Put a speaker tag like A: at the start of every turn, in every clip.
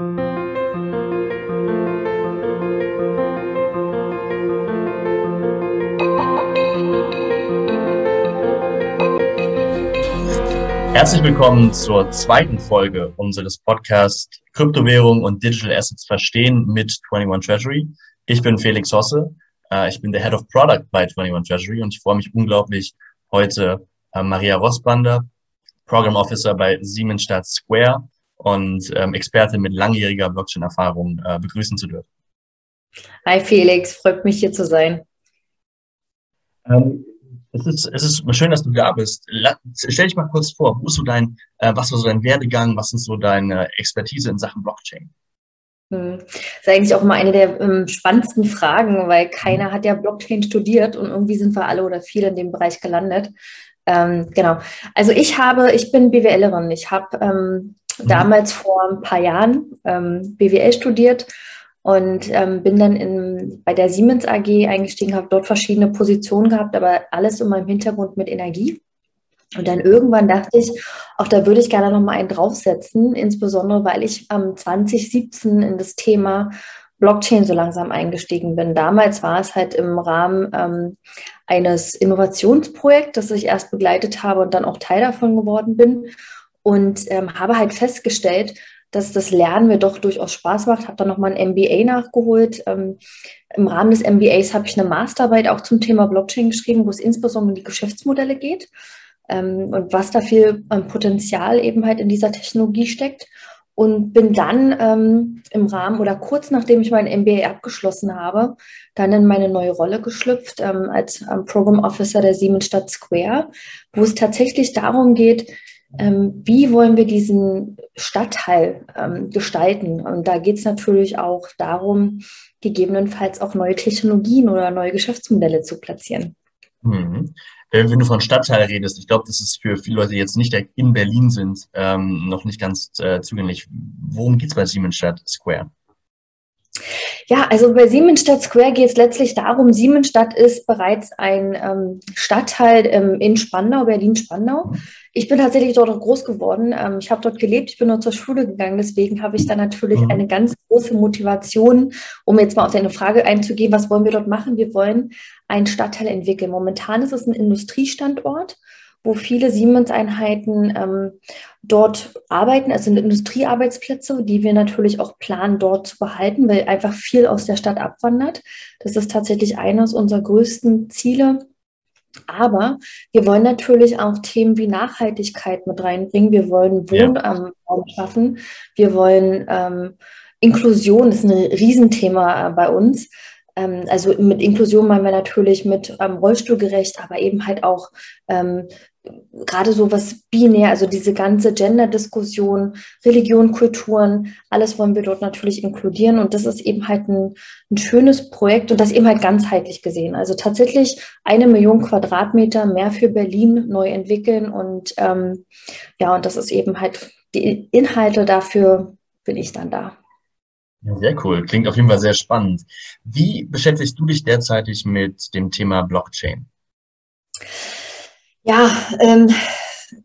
A: Herzlich willkommen zur zweiten Folge unseres Podcasts Kryptowährung und Digital Assets verstehen mit 21 Treasury. Ich bin Felix Hosse. Äh, ich bin der Head of Product bei 21 Treasury und ich freue mich unglaublich, heute äh, Maria Rossbander, Program Officer bei Siemensstadt Square und ähm, Experte mit langjähriger Blockchain-Erfahrung äh, begrüßen zu dürfen.
B: Hi Felix, freut mich hier zu sein.
A: Ähm, es ist, es ist schön, dass du da bist. Stell dich mal kurz vor, wo ist so dein, äh, was war so dein Werdegang, was ist so deine Expertise in Sachen Blockchain?
B: Hm. Das ist eigentlich auch mal eine der ähm, spannendsten Fragen, weil keiner mhm. hat ja Blockchain studiert und irgendwie sind wir alle oder viele in dem Bereich gelandet. Ähm, genau. Also ich habe, ich bin BWLerin. Ich habe ähm, mhm. damals vor ein paar Jahren ähm, BWL studiert und ähm, bin dann in, bei der Siemens AG eingestiegen, habe dort verschiedene Positionen gehabt, aber alles in meinem Hintergrund mit Energie. Und dann irgendwann dachte ich, auch da würde ich gerne noch mal einen draufsetzen, insbesondere weil ich ähm, 2017 in das Thema Blockchain so langsam eingestiegen bin. Damals war es halt im Rahmen ähm, eines Innovationsprojekts, das ich erst begleitet habe und dann auch Teil davon geworden bin und ähm, habe halt festgestellt, dass das Lernen mir doch durchaus Spaß macht. Habe dann nochmal ein MBA nachgeholt. Ähm, Im Rahmen des MBAs habe ich eine Masterarbeit auch zum Thema Blockchain geschrieben, wo es insbesondere um die Geschäftsmodelle geht ähm, und was da viel ähm, Potenzial eben halt in dieser Technologie steckt. Und bin dann ähm, im Rahmen oder kurz nachdem ich mein MBA abgeschlossen habe, dann in meine neue Rolle geschlüpft ähm, als ähm, Program Officer der Siemensstadt Square, wo es tatsächlich darum geht, wie wollen wir diesen Stadtteil ähm, gestalten? Und da geht es natürlich auch darum, gegebenenfalls auch neue Technologien oder neue Geschäftsmodelle zu platzieren.
A: Mhm. Wenn du von Stadtteil redest, ich glaube, das ist für viele Leute, die jetzt nicht in Berlin sind, ähm, noch nicht ganz äh, zugänglich. Worum geht es bei Siemensstadt Square?
B: Ja, also bei Siemensstadt Square geht es letztlich darum, Siemensstadt ist bereits ein ähm, Stadtteil ähm, in Spandau, Berlin-Spandau. Ich bin tatsächlich dort auch groß geworden. Ähm, ich habe dort gelebt, ich bin dort zur Schule gegangen. Deswegen habe ich da natürlich mhm. eine ganz große Motivation, um jetzt mal auf deine Frage einzugehen, was wollen wir dort machen? Wir wollen einen Stadtteil entwickeln. Momentan ist es ein Industriestandort wo viele Siemens-Einheiten ähm, dort arbeiten. Es sind Industriearbeitsplätze, die wir natürlich auch planen, dort zu behalten, weil einfach viel aus der Stadt abwandert. Das ist tatsächlich eines unserer größten Ziele. Aber wir wollen natürlich auch Themen wie Nachhaltigkeit mit reinbringen. Wir wollen Wohnraum ja. schaffen. Wir wollen ähm, Inklusion, das ist ein Riesenthema äh, bei uns. Ähm, also mit Inklusion meinen wir natürlich mit ähm, Rollstuhlgerecht, aber eben halt auch ähm, gerade so was binär, also diese ganze Gender-Diskussion, Religion, Kulturen, alles wollen wir dort natürlich inkludieren. Und das ist eben halt ein, ein schönes Projekt und das eben halt ganzheitlich gesehen. Also tatsächlich eine Million Quadratmeter mehr für Berlin neu entwickeln. Und ähm, ja, und das ist eben halt die Inhalte dafür bin ich dann da.
A: Ja, sehr cool. Klingt auf jeden Fall sehr spannend. Wie beschäftigst du dich derzeitig mit dem Thema Blockchain?
B: Ja, ähm,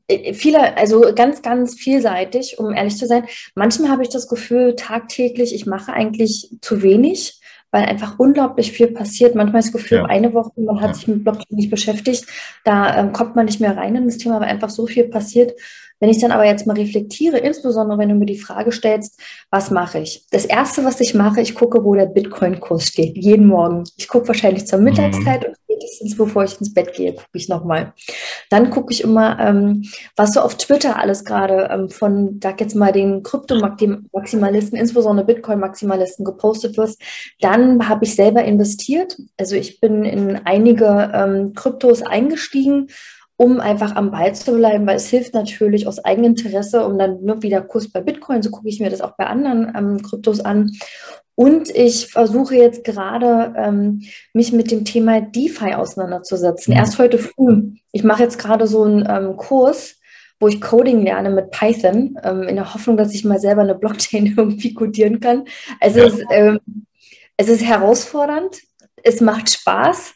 B: äh, viele, also ganz, ganz vielseitig, um ehrlich zu sein. Manchmal habe ich das Gefühl, tagtäglich, ich mache eigentlich zu wenig, weil einfach unglaublich viel passiert. Manchmal das Gefühl, ja. eine Woche, man hat ja. sich mit Blockchain nicht beschäftigt, da ähm, kommt man nicht mehr rein in das Thema, weil einfach so viel passiert. Wenn ich dann aber jetzt mal reflektiere, insbesondere wenn du mir die Frage stellst, was mache ich? Das Erste, was ich mache, ich gucke, wo der Bitcoin-Kurs steht, jeden Morgen. Ich gucke wahrscheinlich zur Mittagszeit mhm. und spätestens bevor ich ins Bett gehe, gucke ich nochmal. Dann gucke ich immer, ähm, was so auf Twitter alles gerade ähm, von, sag jetzt mal, den Krypto-Maximalisten, insbesondere Bitcoin-Maximalisten gepostet wird. Dann habe ich selber investiert. Also ich bin in einige ähm, Kryptos eingestiegen um einfach am Ball zu bleiben, weil es hilft natürlich aus eigenem Interesse, um dann nur wieder Kurs bei Bitcoin, so gucke ich mir das auch bei anderen ähm, Kryptos an. Und ich versuche jetzt gerade, ähm, mich mit dem Thema DeFi auseinanderzusetzen. Mhm. Erst heute früh. Ich mache jetzt gerade so einen ähm, Kurs, wo ich Coding lerne mit Python, ähm, in der Hoffnung, dass ich mal selber eine Blockchain irgendwie codieren kann. Also ja. es, ähm, es ist herausfordernd, es macht Spaß,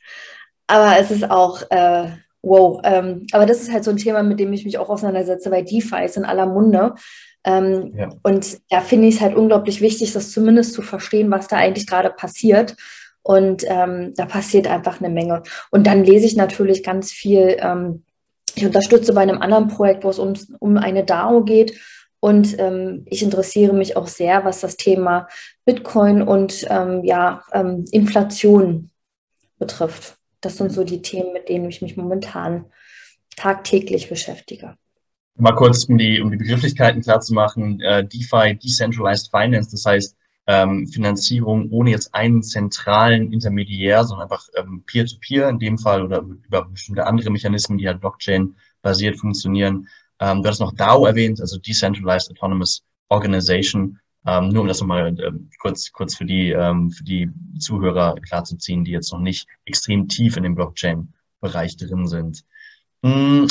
B: aber es ist auch äh, wow. Ähm, aber das ist halt so ein Thema, mit dem ich mich auch auseinandersetze, weil DeFi ist in aller Munde. Ähm, ja. Und da finde ich es halt unglaublich wichtig, das zumindest zu verstehen, was da eigentlich gerade passiert. Und ähm, da passiert einfach eine Menge. Und dann lese ich natürlich ganz viel. Ähm, ich unterstütze bei einem anderen Projekt, wo es um, um eine DAO geht. Und ähm, ich interessiere mich auch sehr, was das Thema Bitcoin und ähm, ja, ähm, Inflation betrifft. Das sind so die Themen, mit denen ich mich momentan tagtäglich beschäftige.
A: Mal kurz, um die, um die Begrifflichkeiten klar zu machen, äh, DeFi, Decentralized Finance, das heißt ähm, Finanzierung ohne jetzt einen zentralen Intermediär, sondern einfach ähm, Peer-to-Peer -Peer in dem Fall oder über bestimmte andere Mechanismen, die halt Blockchain-basiert funktionieren. Ähm, du hast noch DAO erwähnt, also Decentralized Autonomous Organization. Ähm, nur um das nochmal ähm, kurz, kurz für die, ähm, für die Zuhörer klarzuziehen, die jetzt noch nicht extrem tief in dem Blockchain-Bereich drin sind.
B: Mhm.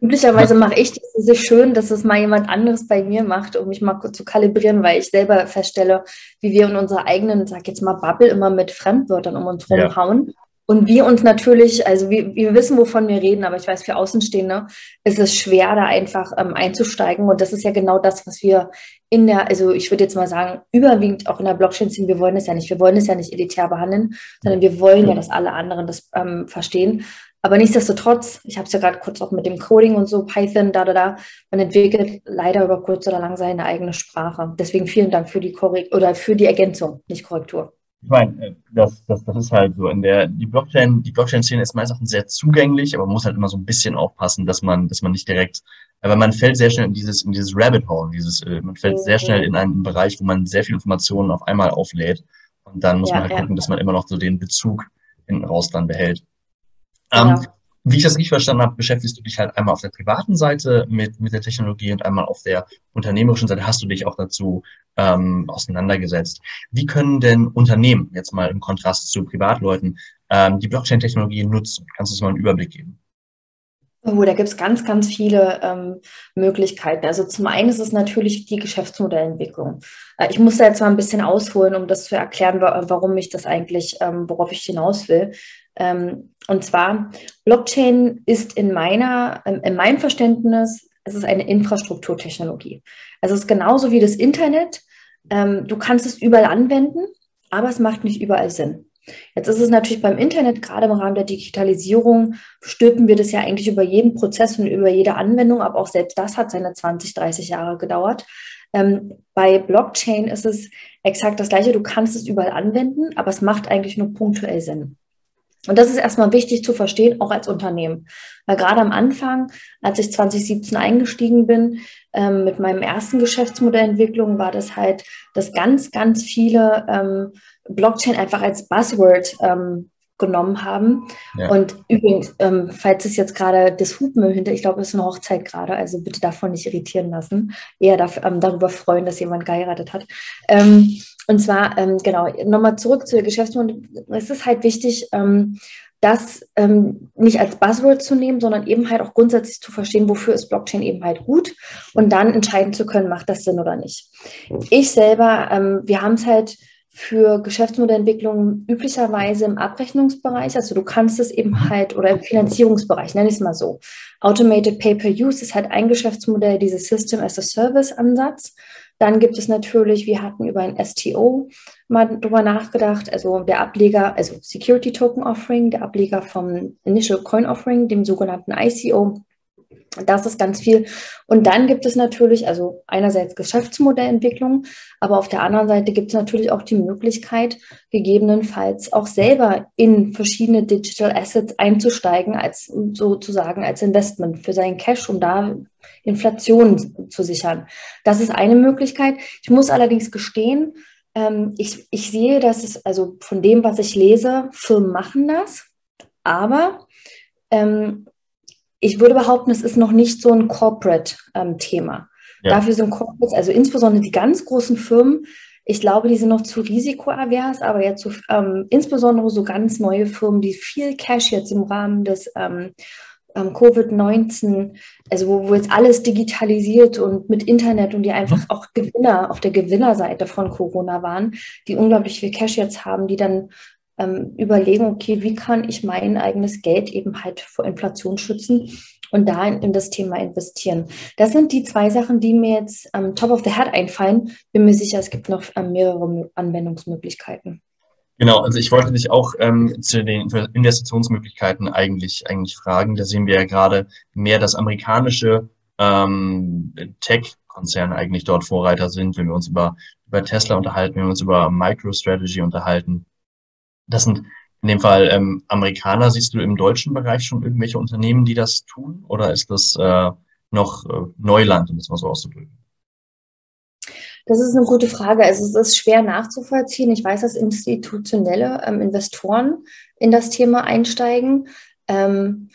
B: Üblicherweise mache ich das sehr schön, dass es mal jemand anderes bei mir macht, um mich mal zu kalibrieren, weil ich selber feststelle, wie wir in unserer eigenen, sag jetzt mal, Bubble immer mit Fremdwörtern um uns rumhauen. Ja. Und wir uns natürlich, also wir, wir wissen, wovon wir reden, aber ich weiß, für Außenstehende ist es schwer, da einfach ähm, einzusteigen. Und das ist ja genau das, was wir in der, also ich würde jetzt mal sagen, überwiegend auch in der Blockchain sind. Wir wollen es ja nicht, wir wollen es ja nicht elitär behandeln, sondern wir wollen ja, dass alle anderen das ähm, verstehen. Aber nichtsdestotrotz, ich habe es ja gerade kurz auch mit dem Coding und so, Python, da, da, da, man entwickelt leider über kurz oder lang seine eigene Sprache. Deswegen vielen Dank für die Korrekt oder für die Ergänzung, nicht Korrektur.
A: Ich meine, äh, das, das, das ist halt so. In der, die Blockchain, die Blockchain-Szene ist meines Erachtens sehr zugänglich, aber man muss halt immer so ein bisschen aufpassen, dass man, dass man nicht direkt, aber man fällt sehr schnell in dieses, in dieses Rabbit Hole, dieses, äh, man fällt sehr schnell in einen Bereich, wo man sehr viel Informationen auf einmal auflädt. Und dann muss ja, man halt ja. gucken, dass man immer noch so den Bezug hinten raus dann behält. Genau. Ähm, wie ich das richtig verstanden habe, beschäftigst du dich halt einmal auf der privaten Seite mit, mit der Technologie und einmal auf der unternehmerischen Seite hast du dich auch dazu ähm, auseinandergesetzt. Wie können denn Unternehmen, jetzt mal im Kontrast zu Privatleuten, ähm, die Blockchain-Technologie nutzen? Kannst du uns mal einen Überblick geben?
B: Oh, da gibt es ganz, ganz viele ähm, Möglichkeiten. Also zum einen ist es natürlich die Geschäftsmodellentwicklung. Äh, ich muss da jetzt mal ein bisschen ausholen, um das zu erklären, warum ich das eigentlich, ähm, worauf ich hinaus will. Ähm, und zwar, Blockchain ist in meiner, in meinem Verständnis, es ist eine Infrastrukturtechnologie. Also es ist genauso wie das Internet. Ähm, du kannst es überall anwenden, aber es macht nicht überall Sinn. Jetzt ist es natürlich beim Internet, gerade im Rahmen der Digitalisierung, stülpen wir das ja eigentlich über jeden Prozess und über jede Anwendung, aber auch selbst das hat seine 20, 30 Jahre gedauert. Ähm, bei Blockchain ist es exakt das Gleiche. Du kannst es überall anwenden, aber es macht eigentlich nur punktuell Sinn. Und das ist erstmal wichtig zu verstehen, auch als Unternehmen. Weil gerade am Anfang, als ich 2017 eingestiegen bin, ähm, mit meinem ersten Geschäftsmodellentwicklung, war das halt, dass ganz, ganz viele ähm, Blockchain einfach als Buzzword ähm, genommen haben. Ja. Und übrigens, ähm, falls es jetzt gerade das Hupen hinter, ich glaube, es ist eine Hochzeit gerade, also bitte davon nicht irritieren lassen, eher dafür, ähm, darüber freuen, dass jemand geheiratet hat. Ähm, und zwar, ähm, genau, nochmal zurück zu der Geschäftsmodell. Es ist halt wichtig, ähm, das ähm, nicht als Buzzword zu nehmen, sondern eben halt auch grundsätzlich zu verstehen, wofür ist Blockchain eben halt gut und dann entscheiden zu können, macht das Sinn oder nicht. Ich selber, ähm, wir haben es halt für Geschäftsmodellentwicklung üblicherweise im Abrechnungsbereich. Also du kannst es eben halt, oder im Finanzierungsbereich, nenne ich es mal so. Automated Pay-per-Use ist halt ein Geschäftsmodell, dieses System as a Service-Ansatz. Dann gibt es natürlich, wir hatten über ein STO mal drüber nachgedacht, also der Ableger, also Security Token Offering, der Ableger vom Initial Coin Offering, dem sogenannten ICO. Das ist ganz viel. Und dann gibt es natürlich, also einerseits Geschäftsmodellentwicklung, aber auf der anderen Seite gibt es natürlich auch die Möglichkeit, gegebenenfalls auch selber in verschiedene Digital Assets einzusteigen, als sozusagen als Investment für seinen Cash, um da Inflation zu sichern. Das ist eine Möglichkeit. Ich muss allerdings gestehen, ähm, ich, ich sehe, dass es, also von dem, was ich lese, Firmen machen das, aber ähm, ich würde behaupten, es ist noch nicht so ein Corporate-Thema. Ähm, ja. Dafür sind Corporates, also insbesondere die ganz großen Firmen, ich glaube, die sind noch zu risikoavers, aber jetzt so, ähm, insbesondere so ganz neue Firmen, die viel Cash jetzt im Rahmen des ähm, ähm Covid-19, also wo, wo, jetzt alles digitalisiert und mit Internet und die einfach mhm. auch Gewinner auf der Gewinnerseite von Corona waren, die unglaublich viel Cash jetzt haben, die dann ähm, überlegen, okay, wie kann ich mein eigenes Geld eben halt vor Inflation schützen und da in, in das Thema investieren. Das sind die zwei Sachen, die mir jetzt am ähm, top of the head einfallen. Bin mir sicher, es gibt noch ähm, mehrere Anwendungsmöglichkeiten.
A: Genau, also ich wollte dich auch ähm, zu den Investitionsmöglichkeiten eigentlich, eigentlich fragen. Da sehen wir ja gerade mehr, dass amerikanische ähm, Tech-Konzerne eigentlich dort Vorreiter sind, wenn wir uns über, über Tesla unterhalten, wenn wir uns über MicroStrategy unterhalten. Das sind in dem Fall ähm, Amerikaner. Siehst du im deutschen Bereich schon irgendwelche Unternehmen, die das tun? Oder ist das äh, noch äh, Neuland, um es mal so auszudrücken?
B: Das ist eine gute Frage. Also es ist schwer nachzuvollziehen. Ich weiß, dass institutionelle ähm, Investoren in das Thema einsteigen. Ähm,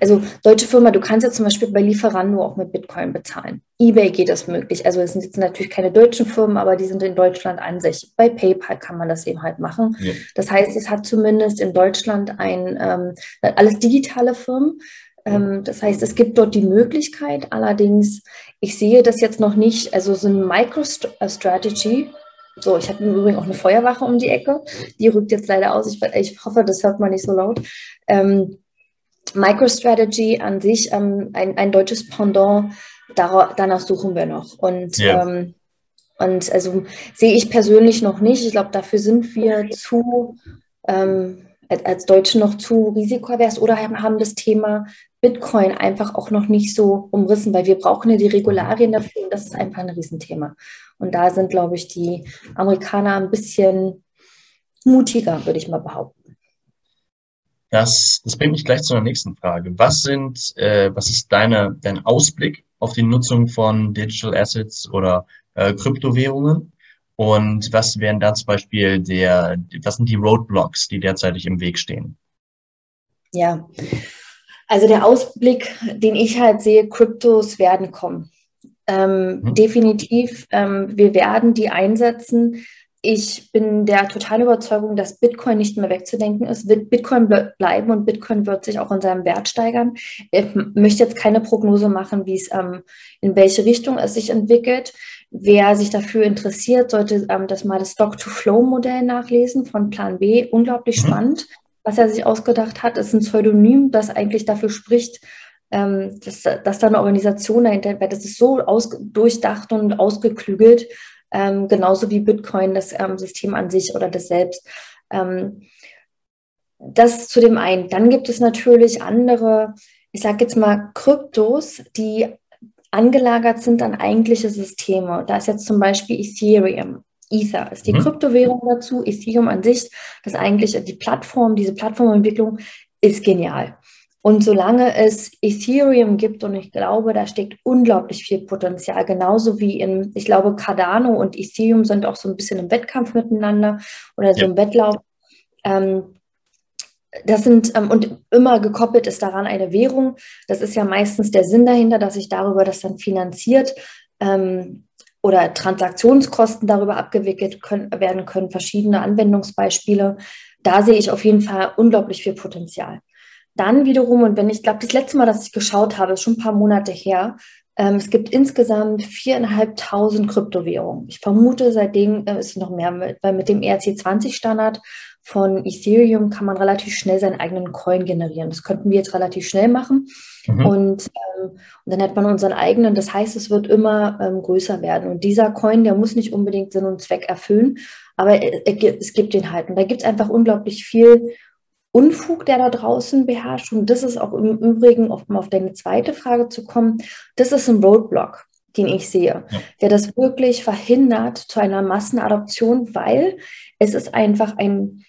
B: also deutsche Firma, du kannst jetzt zum Beispiel bei Lieferando auch mit Bitcoin bezahlen. eBay geht das möglich. Also es sind jetzt natürlich keine deutschen Firmen, aber die sind in Deutschland an sich. Bei PayPal kann man das eben halt machen. Ja. Das heißt, es hat zumindest in Deutschland ein ähm, alles digitale Firmen. Ähm, das heißt, es gibt dort die Möglichkeit. Allerdings, ich sehe das jetzt noch nicht. Also so eine Microstrategy. So, ich habe im Übrigen auch eine Feuerwache um die Ecke. Die rückt jetzt leider aus. Ich, ich hoffe, das hört man nicht so laut. Ähm, MicroStrategy an sich, ähm, ein, ein deutsches Pendant, danach suchen wir noch. Und, yeah. ähm, und also sehe ich persönlich noch nicht. Ich glaube, dafür sind wir zu, ähm, als Deutsche noch zu risikoavers oder haben das Thema Bitcoin einfach auch noch nicht so umrissen, weil wir brauchen ja die Regularien dafür und das ist einfach ein Riesenthema. Und da sind, glaube ich, die Amerikaner ein bisschen mutiger, würde ich mal behaupten.
A: Das, das bringt mich gleich zu der nächsten Frage. Was sind, äh, was ist deine, dein Ausblick auf die Nutzung von Digital Assets oder äh, Kryptowährungen? Und was wären da zum Beispiel der, was sind die Roadblocks, die derzeitig im Weg stehen?
B: Ja, also der Ausblick, den ich halt sehe, Kryptos werden kommen. Ähm, mhm. Definitiv, ähm, wir werden die einsetzen ich bin der totalen Überzeugung, dass Bitcoin nicht mehr wegzudenken ist. Wird Bitcoin bleiben und Bitcoin wird sich auch in seinem Wert steigern. Ich möchte jetzt keine Prognose machen, wie es ähm, in welche Richtung es sich entwickelt. Wer sich dafür interessiert, sollte ähm, das mal das Stock-to-Flow-Modell nachlesen von Plan B. Unglaublich mhm. spannend, was er sich ausgedacht hat. Es ist ein Pseudonym, das eigentlich dafür spricht, ähm, dass, dass da eine Organisation dahinter, weil das ist so aus, durchdacht und ausgeklügelt, ähm, genauso wie Bitcoin, das ähm, System an sich oder das selbst. Ähm, das zu dem einen. Dann gibt es natürlich andere, ich sage jetzt mal Kryptos, die angelagert sind an eigentliche Systeme. Da ist jetzt zum Beispiel Ethereum. Ether ist die mhm. Kryptowährung dazu. Ethereum an sich, das eigentlich die Plattform, diese Plattformentwicklung ist genial. Und solange es Ethereum gibt, und ich glaube, da steckt unglaublich viel Potenzial, genauso wie in, ich glaube, Cardano und Ethereum sind auch so ein bisschen im Wettkampf miteinander oder so ja. im Wettlauf. Ähm, das sind, ähm, und immer gekoppelt ist daran eine Währung. Das ist ja meistens der Sinn dahinter, dass sich darüber das dann finanziert ähm, oder Transaktionskosten darüber abgewickelt können, werden können, verschiedene Anwendungsbeispiele. Da sehe ich auf jeden Fall unglaublich viel Potenzial. Dann wiederum, und wenn ich glaube, das letzte Mal, dass ich geschaut habe, ist schon ein paar Monate her, ähm, es gibt insgesamt viereinhalbtausend Kryptowährungen. Ich vermute, seitdem äh, ist es noch mehr, weil mit dem ERC20-Standard von Ethereum kann man relativ schnell seinen eigenen Coin generieren. Das könnten wir jetzt relativ schnell machen. Mhm. Und, ähm, und, dann hat man unseren eigenen. Das heißt, es wird immer ähm, größer werden. Und dieser Coin, der muss nicht unbedingt Sinn und Zweck erfüllen, aber es gibt den halt. Und da gibt es einfach unglaublich viel Unfug, der da draußen beherrscht. Und das ist auch im Übrigen, um auf deine zweite Frage zu kommen, das ist ein Roadblock, den ich sehe, ja. der das wirklich verhindert zu einer Massenadoption, weil es ist einfach ein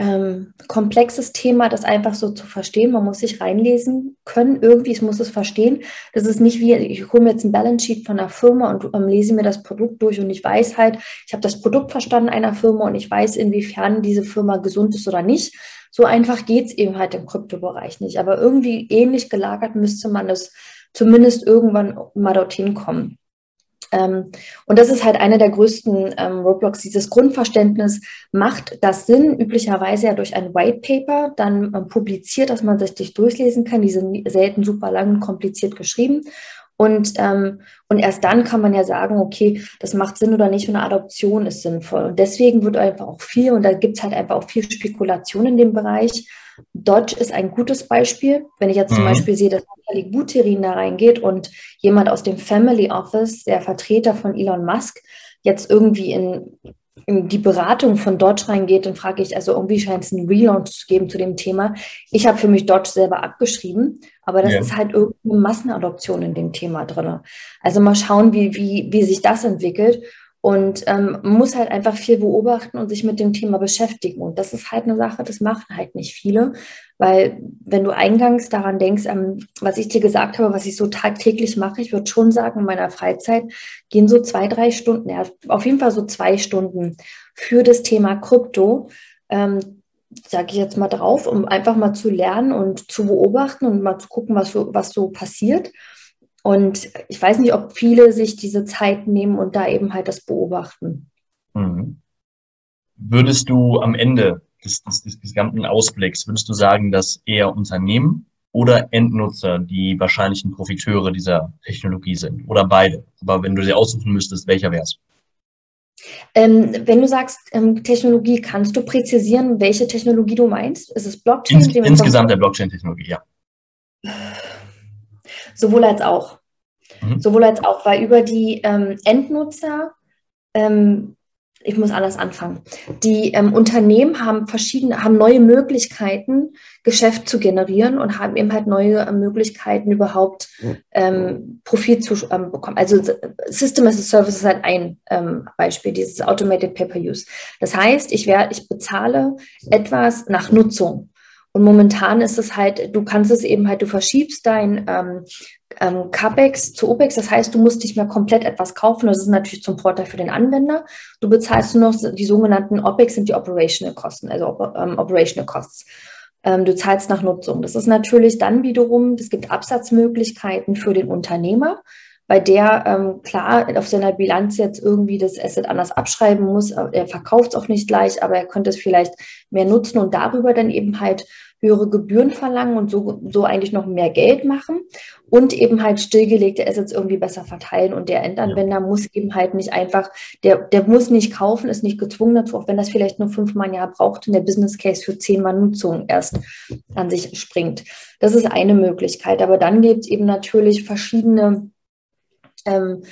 B: ähm, komplexes Thema, das einfach so zu verstehen. Man muss sich reinlesen können, irgendwie, ich muss es verstehen. Das ist nicht wie, ich hole mir jetzt ein Balance Sheet von einer Firma und ähm, lese mir das Produkt durch und ich weiß halt, ich habe das Produkt verstanden einer Firma und ich weiß, inwiefern diese Firma gesund ist oder nicht, so einfach geht es eben halt im Kryptobereich nicht. Aber irgendwie ähnlich gelagert müsste man es zumindest irgendwann mal dorthin kommen. Ähm, und das ist halt einer der größten ähm, Roadblocks. Dieses Grundverständnis macht das Sinn, üblicherweise ja durch ein White Paper dann ähm, publiziert, dass man sich durchlesen kann. Die sind selten super lang und kompliziert geschrieben. Und, ähm, und erst dann kann man ja sagen, okay, das macht Sinn oder nicht und eine Adoption ist sinnvoll. Und deswegen wird einfach auch viel, und da gibt es halt einfach auch viel Spekulation in dem Bereich. Dodge ist ein gutes Beispiel. Wenn ich jetzt mhm. zum Beispiel sehe, dass Nathalie Buterin da reingeht und jemand aus dem Family Office, der Vertreter von Elon Musk, jetzt irgendwie in in die Beratung von Dodge reingeht, dann frage ich, also irgendwie scheint es einen Relaunch zu geben zu dem Thema. Ich habe für mich Dodge selber abgeschrieben, aber das ja. ist halt irgendeine Massenadoption in dem Thema drin. Also mal schauen, wie, wie, wie sich das entwickelt. Und ähm, muss halt einfach viel beobachten und sich mit dem Thema beschäftigen. Und das ist halt eine Sache, das machen halt nicht viele. Weil wenn du eingangs daran denkst, ähm, was ich dir gesagt habe, was ich so tagtäglich mache, ich würde schon sagen, in meiner Freizeit gehen so zwei, drei Stunden, ja, auf jeden Fall so zwei Stunden für das Thema Krypto. Ähm, sage ich jetzt mal drauf, um einfach mal zu lernen und zu beobachten und mal zu gucken, was so, was so passiert. Und ich weiß nicht, ob viele sich diese Zeit nehmen und da eben halt das beobachten. Mhm.
A: Würdest du am Ende des, des, des gesamten Ausblicks, würdest du sagen, dass eher Unternehmen oder Endnutzer die wahrscheinlichen Profiteure dieser Technologie sind? Oder beide? Aber wenn du sie aussuchen müsstest, welcher wäre es?
B: Ähm, wenn du sagst ähm, Technologie, kannst du präzisieren, welche Technologie du meinst? Ist es Blockchain?
A: Ins, insgesamt der Blockchain-Technologie, ja.
B: Sowohl als auch. Mhm. Sowohl als auch, weil über die ähm, Endnutzer, ähm, ich muss anders anfangen, die ähm, Unternehmen haben verschiedene, haben neue Möglichkeiten, Geschäft zu generieren und haben eben halt neue äh, Möglichkeiten, überhaupt ähm, Profit zu ähm, bekommen. Also System as a Service ist halt ein ähm, Beispiel, dieses Automated Pay-Per-Use. Das heißt, ich, werde, ich bezahle etwas nach Nutzung. Und momentan ist es halt, du kannst es eben halt, du verschiebst dein ähm, ähm, CAPEX zu OPEX. Das heißt, du musst nicht mehr komplett etwas kaufen. Das ist natürlich zum Vorteil für den Anwender. Du bezahlst nur noch die sogenannten OPEX sind die Operational Kosten, also ähm, Operational Costs. Ähm, du zahlst nach Nutzung. Das ist natürlich dann wiederum, es gibt Absatzmöglichkeiten für den Unternehmer bei der ähm, klar auf seiner Bilanz jetzt irgendwie das Asset anders abschreiben muss. Er verkauft es auch nicht gleich, aber er könnte es vielleicht mehr nutzen und darüber dann eben halt höhere Gebühren verlangen und so, so eigentlich noch mehr Geld machen und eben halt stillgelegte Assets irgendwie besser verteilen. Und der Endanwender muss eben halt nicht einfach, der, der muss nicht kaufen, ist nicht gezwungen dazu, auch wenn das vielleicht nur fünfmal im Jahr braucht und der Business Case für zehnmal Nutzung erst an sich springt. Das ist eine Möglichkeit. Aber dann gibt es eben natürlich verschiedene ähm,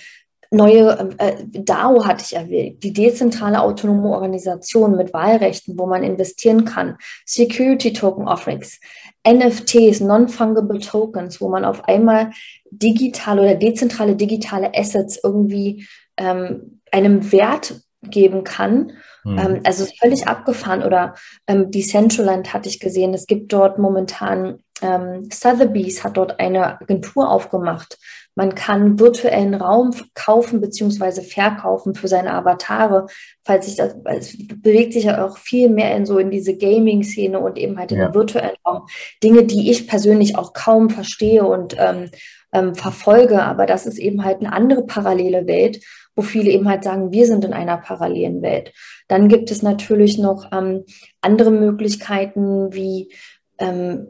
B: neue äh, DAO hatte ich erwähnt, die dezentrale autonome Organisation mit Wahlrechten, wo man investieren kann, Security Token Offerings, NFTs, Non-Fungible Tokens, wo man auf einmal digitale oder dezentrale digitale Assets irgendwie ähm, einem Wert geben kann. Mhm. Ähm, also völlig abgefahren. Oder ähm, Decentraland hatte ich gesehen. Es gibt dort momentan, ähm, Sotheby's hat dort eine Agentur aufgemacht, man kann virtuellen Raum kaufen bzw. verkaufen für seine Avatare. Falls sich das, es bewegt sich ja auch viel mehr in so in diese Gaming-Szene und eben halt in ja. den virtuellen Raum. Dinge, die ich persönlich auch kaum verstehe und ähm, ähm, verfolge. Aber das ist eben halt eine andere parallele Welt, wo viele eben halt sagen, wir sind in einer parallelen Welt. Dann gibt es natürlich noch ähm, andere Möglichkeiten wie ähm,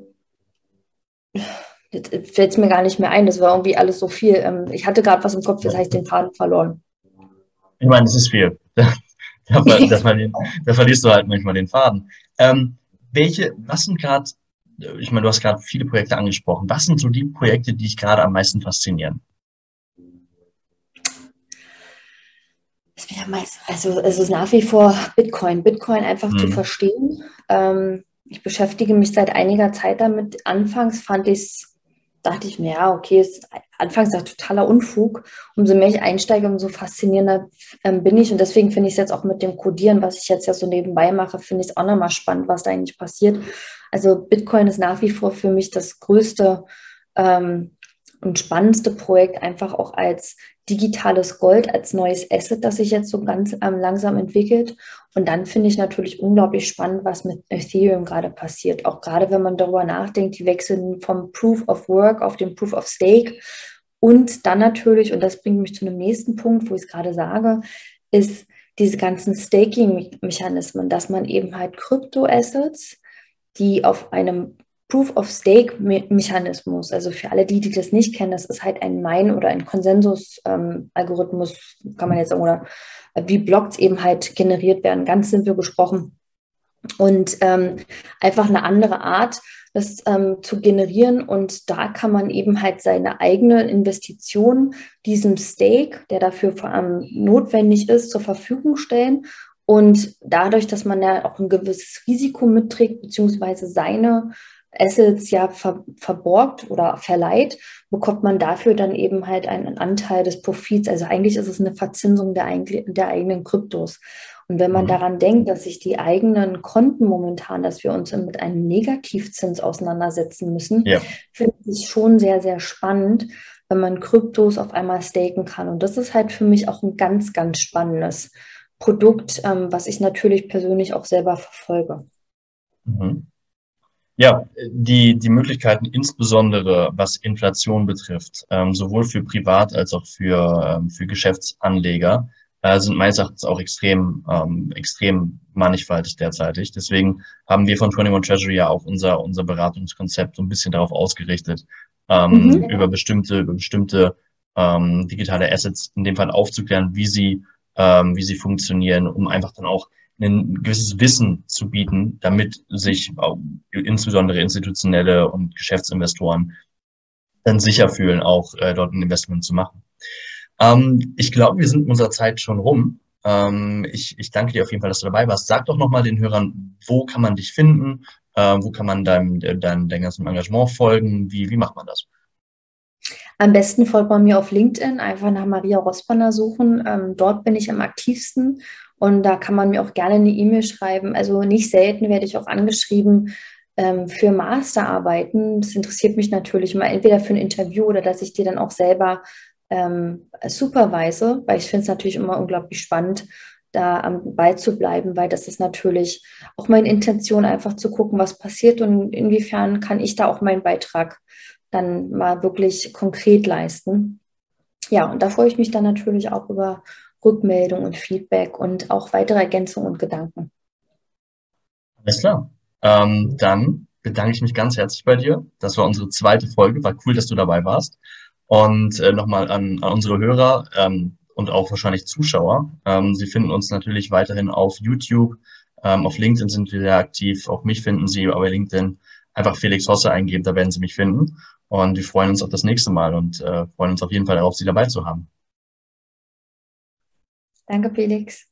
B: Jetzt fällt es mir gar nicht mehr ein. Das war irgendwie alles so viel. Ähm, ich hatte gerade was im Kopf, jetzt habe ich den Faden verloren.
A: Ich meine, das ist viel. da, da, verlierst du halt manchmal den Faden. Ähm, welche, was sind gerade, ich meine, du hast gerade viele Projekte angesprochen. Was sind so die Projekte, die dich gerade am meisten faszinieren?
B: Also es ist nach wie vor Bitcoin. Bitcoin einfach hm. zu mhm. verstehen. Ähm, ich beschäftige mich seit einiger Zeit damit. Anfangs fand ich es dachte ich mir, ja, okay, ist anfangs ein totaler Unfug. Umso mehr ich einsteige, umso faszinierender ähm, bin ich. Und deswegen finde ich es jetzt auch mit dem Codieren, was ich jetzt ja so nebenbei mache, finde ich es auch nochmal spannend, was da eigentlich passiert. Also Bitcoin ist nach wie vor für mich das größte ähm, und spannendste Projekt, einfach auch als digitales Gold, als neues Asset, das sich jetzt so ganz ähm, langsam entwickelt. Und dann finde ich natürlich unglaublich spannend, was mit Ethereum gerade passiert. Auch gerade wenn man darüber nachdenkt, die wechseln vom Proof of Work auf den Proof of Stake. Und dann natürlich, und das bringt mich zu einem nächsten Punkt, wo ich es gerade sage, ist diese ganzen Staking-Mechanismen, dass man eben halt Kryptoassets, die auf einem Proof of Stake-Mechanismus. Also für alle die, die das nicht kennen, das ist halt ein Mine- oder ein Konsensus-Algorithmus, ähm, kann man jetzt sagen, oder wie Blocks eben halt generiert werden, ganz simpel gesprochen. Und ähm, einfach eine andere Art, das ähm, zu generieren. Und da kann man eben halt seine eigene Investition diesem Stake, der dafür vor allem notwendig ist, zur Verfügung stellen. Und dadurch, dass man ja auch ein gewisses Risiko mitträgt, beziehungsweise seine Assets ja ver verborgt oder verleiht, bekommt man dafür dann eben halt einen Anteil des Profits. Also eigentlich ist es eine Verzinsung der, der eigenen Kryptos. Und wenn man mhm. daran denkt, dass sich die eigenen Konten momentan, dass wir uns mit einem Negativzins auseinandersetzen müssen, ja. finde ich schon sehr, sehr spannend, wenn man Kryptos auf einmal staken kann. Und das ist halt für mich auch ein ganz, ganz spannendes Produkt, ähm, was ich natürlich persönlich auch selber verfolge.
A: Mhm. Ja, die, die Möglichkeiten insbesondere was Inflation betrifft, ähm, sowohl für Privat- als auch für, ähm, für Geschäftsanleger, äh, sind meines Erachtens auch extrem, ähm, extrem mannigfaltig derzeitig. Deswegen haben wir von 21 Treasury ja auch unser, unser Beratungskonzept so ein bisschen darauf ausgerichtet, ähm, mhm. über bestimmte, über bestimmte ähm, digitale Assets in dem Fall aufzuklären, wie sie, ähm, wie sie funktionieren, um einfach dann auch ein gewisses Wissen zu bieten, damit sich insbesondere institutionelle und Geschäftsinvestoren dann sicher fühlen, auch äh, dort ein Investment zu machen. Ähm, ich glaube, wir sind in unserer Zeit schon rum. Ähm, ich, ich danke dir auf jeden Fall, dass du dabei warst. Sag doch nochmal den Hörern, wo kann man dich finden? Äh, wo kann man deinem, deinem, deinem ganzen Engagement folgen? Wie, wie macht man das?
B: Am besten folgt man mir auf LinkedIn, einfach nach Maria Rospanner suchen. Ähm, dort bin ich am aktivsten und da kann man mir auch gerne eine E-Mail schreiben. Also nicht selten werde ich auch angeschrieben ähm, für Masterarbeiten. Das interessiert mich natürlich mal entweder für ein Interview oder dass ich dir dann auch selber ähm, supervise, weil ich finde es natürlich immer unglaublich spannend, da am Ball zu bleiben, weil das ist natürlich auch meine Intention, einfach zu gucken, was passiert und inwiefern kann ich da auch meinen Beitrag dann mal wirklich konkret leisten. Ja, und da freue ich mich dann natürlich auch über Rückmeldung und Feedback und auch weitere Ergänzungen und Gedanken.
A: Alles klar. Ähm, dann bedanke ich mich ganz herzlich bei dir. Das war unsere zweite Folge. War cool, dass du dabei warst. Und äh, nochmal an, an unsere Hörer ähm, und auch wahrscheinlich Zuschauer. Ähm, Sie finden uns natürlich weiterhin auf YouTube. Ähm, auf LinkedIn sind wir sehr aktiv. Auch mich finden Sie bei LinkedIn. Einfach Felix Hosse eingeben, da werden Sie mich finden. Und wir freuen uns auf das nächste Mal und äh, freuen uns auf jeden Fall darauf, Sie dabei zu haben.
B: Danke, Felix.